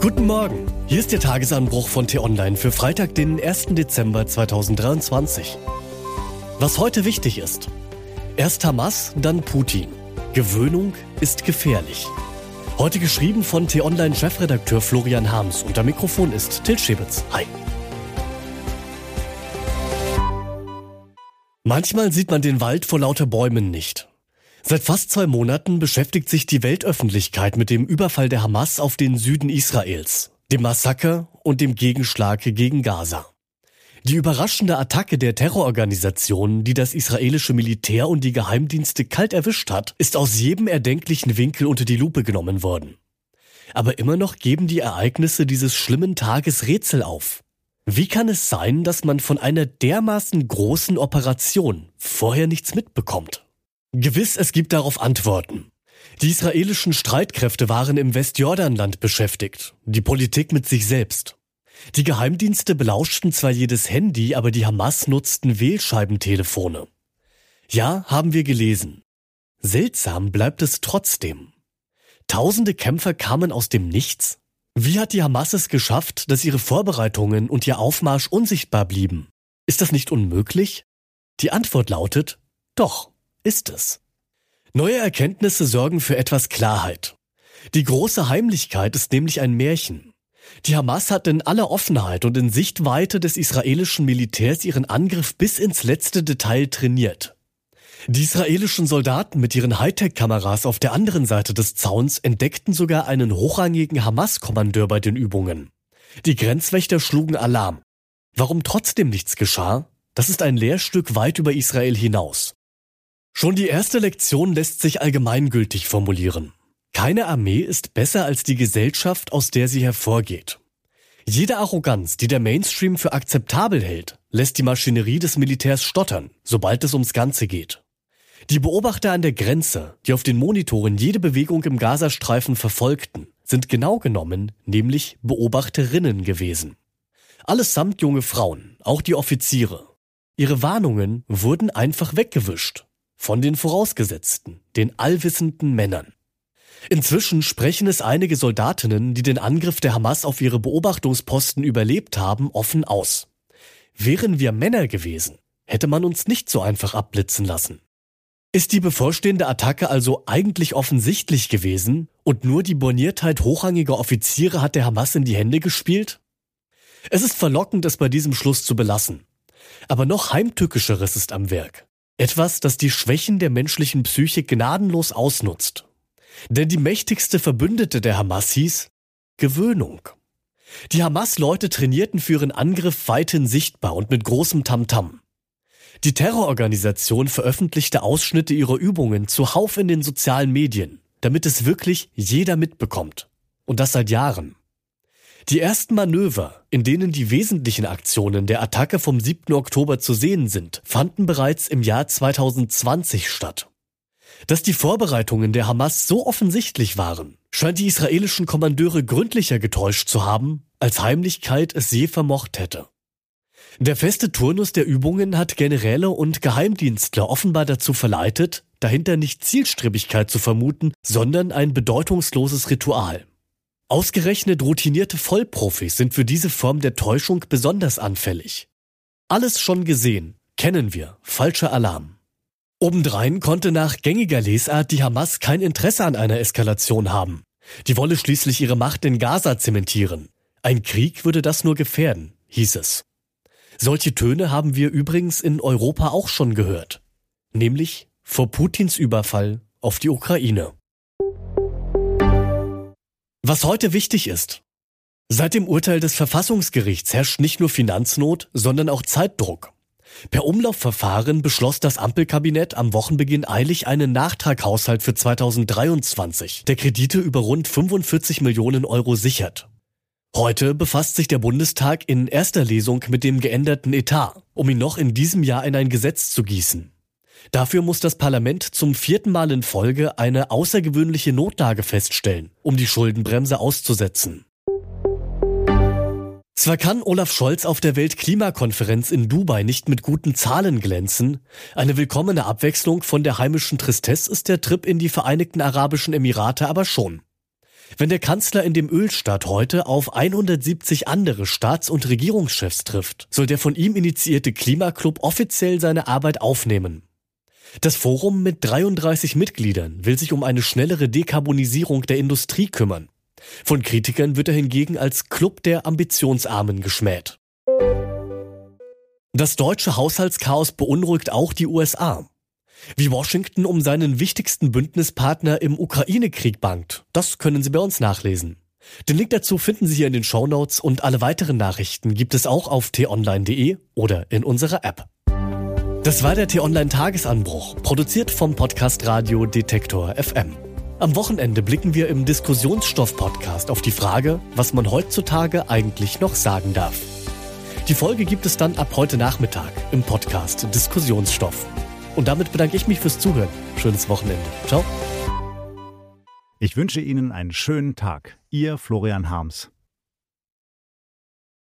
Guten Morgen, hier ist der Tagesanbruch von T-Online für Freitag, den 1. Dezember 2023. Was heute wichtig ist. Erst Hamas, dann Putin. Gewöhnung ist gefährlich. Heute geschrieben von T-Online-Chefredakteur Florian Harms am Mikrofon ist Til Schäbitz. Hi. Manchmal sieht man den Wald vor lauter Bäumen nicht. Seit fast zwei Monaten beschäftigt sich die Weltöffentlichkeit mit dem Überfall der Hamas auf den Süden Israels, dem Massaker und dem Gegenschlag gegen Gaza. Die überraschende Attacke der Terrororganisation, die das israelische Militär und die Geheimdienste kalt erwischt hat, ist aus jedem erdenklichen Winkel unter die Lupe genommen worden. Aber immer noch geben die Ereignisse dieses schlimmen Tages Rätsel auf. Wie kann es sein, dass man von einer dermaßen großen Operation vorher nichts mitbekommt? Gewiss, es gibt darauf Antworten. Die israelischen Streitkräfte waren im Westjordanland beschäftigt, die Politik mit sich selbst. Die Geheimdienste belauschten zwar jedes Handy, aber die Hamas nutzten Wählscheibentelefone. Ja, haben wir gelesen. Seltsam bleibt es trotzdem. Tausende Kämpfer kamen aus dem Nichts. Wie hat die Hamas es geschafft, dass ihre Vorbereitungen und ihr Aufmarsch unsichtbar blieben? Ist das nicht unmöglich? Die Antwort lautet, doch ist es. Neue Erkenntnisse sorgen für etwas Klarheit. Die große Heimlichkeit ist nämlich ein Märchen. Die Hamas hat in aller Offenheit und in Sichtweite des israelischen Militärs ihren Angriff bis ins letzte Detail trainiert. Die israelischen Soldaten mit ihren Hightech-Kameras auf der anderen Seite des Zauns entdeckten sogar einen hochrangigen Hamas-Kommandeur bei den Übungen. Die Grenzwächter schlugen Alarm. Warum trotzdem nichts geschah? Das ist ein Lehrstück weit über Israel hinaus. Schon die erste Lektion lässt sich allgemeingültig formulieren. Keine Armee ist besser als die Gesellschaft, aus der sie hervorgeht. Jede Arroganz, die der Mainstream für akzeptabel hält, lässt die Maschinerie des Militärs stottern, sobald es ums Ganze geht. Die Beobachter an der Grenze, die auf den Monitoren jede Bewegung im Gazastreifen verfolgten, sind genau genommen nämlich Beobachterinnen gewesen. Allesamt junge Frauen, auch die Offiziere. Ihre Warnungen wurden einfach weggewischt. Von den Vorausgesetzten, den allwissenden Männern. Inzwischen sprechen es einige Soldatinnen, die den Angriff der Hamas auf ihre Beobachtungsposten überlebt haben, offen aus. Wären wir Männer gewesen, hätte man uns nicht so einfach abblitzen lassen. Ist die bevorstehende Attacke also eigentlich offensichtlich gewesen und nur die Borniertheit hochrangiger Offiziere hat der Hamas in die Hände gespielt? Es ist verlockend, es bei diesem Schluss zu belassen. Aber noch heimtückischeres ist am Werk. Etwas, das die Schwächen der menschlichen Psyche gnadenlos ausnutzt. Denn die mächtigste Verbündete der Hamas hieß Gewöhnung. Die Hamas-Leute trainierten für ihren Angriff weithin sichtbar und mit großem Tamtam. Die Terrororganisation veröffentlichte Ausschnitte ihrer Übungen zuhauf in den sozialen Medien, damit es wirklich jeder mitbekommt. Und das seit Jahren. Die ersten Manöver, in denen die wesentlichen Aktionen der Attacke vom 7. Oktober zu sehen sind, fanden bereits im Jahr 2020 statt. Dass die Vorbereitungen der Hamas so offensichtlich waren, scheint die israelischen Kommandeure gründlicher getäuscht zu haben, als Heimlichkeit es je vermocht hätte. Der feste Turnus der Übungen hat Generäle und Geheimdienstler offenbar dazu verleitet, dahinter nicht Zielstrebigkeit zu vermuten, sondern ein bedeutungsloses Ritual. Ausgerechnet routinierte Vollprofis sind für diese Form der Täuschung besonders anfällig. Alles schon gesehen, kennen wir, falscher Alarm. Obendrein konnte nach gängiger Lesart die Hamas kein Interesse an einer Eskalation haben. Die wolle schließlich ihre Macht in Gaza zementieren. Ein Krieg würde das nur gefährden, hieß es. Solche Töne haben wir übrigens in Europa auch schon gehört. Nämlich vor Putins Überfall auf die Ukraine. Was heute wichtig ist. Seit dem Urteil des Verfassungsgerichts herrscht nicht nur Finanznot, sondern auch Zeitdruck. Per Umlaufverfahren beschloss das Ampelkabinett am Wochenbeginn eilig einen Nachtraghaushalt für 2023, der Kredite über rund 45 Millionen Euro sichert. Heute befasst sich der Bundestag in erster Lesung mit dem geänderten Etat, um ihn noch in diesem Jahr in ein Gesetz zu gießen. Dafür muss das Parlament zum vierten Mal in Folge eine außergewöhnliche Notlage feststellen, um die Schuldenbremse auszusetzen. Zwar kann Olaf Scholz auf der Weltklimakonferenz in Dubai nicht mit guten Zahlen glänzen, eine willkommene Abwechslung von der heimischen Tristesse ist der Trip in die Vereinigten Arabischen Emirate aber schon. Wenn der Kanzler in dem Ölstaat heute auf 170 andere Staats- und Regierungschefs trifft, soll der von ihm initiierte Klimaclub offiziell seine Arbeit aufnehmen. Das Forum mit 33 Mitgliedern will sich um eine schnellere Dekarbonisierung der Industrie kümmern. Von Kritikern wird er hingegen als Club der Ambitionsarmen geschmäht. Das deutsche Haushaltschaos beunruhigt auch die USA. Wie Washington um seinen wichtigsten Bündnispartner im Ukraine-Krieg bangt, das können Sie bei uns nachlesen. Den Link dazu finden Sie hier in den Show Notes und alle weiteren Nachrichten gibt es auch auf t-online.de oder in unserer App. Das war der T-Online Tagesanbruch, produziert vom Podcast Radio Detektor FM. Am Wochenende blicken wir im Diskussionsstoff-Podcast auf die Frage, was man heutzutage eigentlich noch sagen darf. Die Folge gibt es dann ab heute Nachmittag im Podcast Diskussionsstoff. Und damit bedanke ich mich fürs Zuhören. Schönes Wochenende. Ciao. Ich wünsche Ihnen einen schönen Tag. Ihr Florian Harms.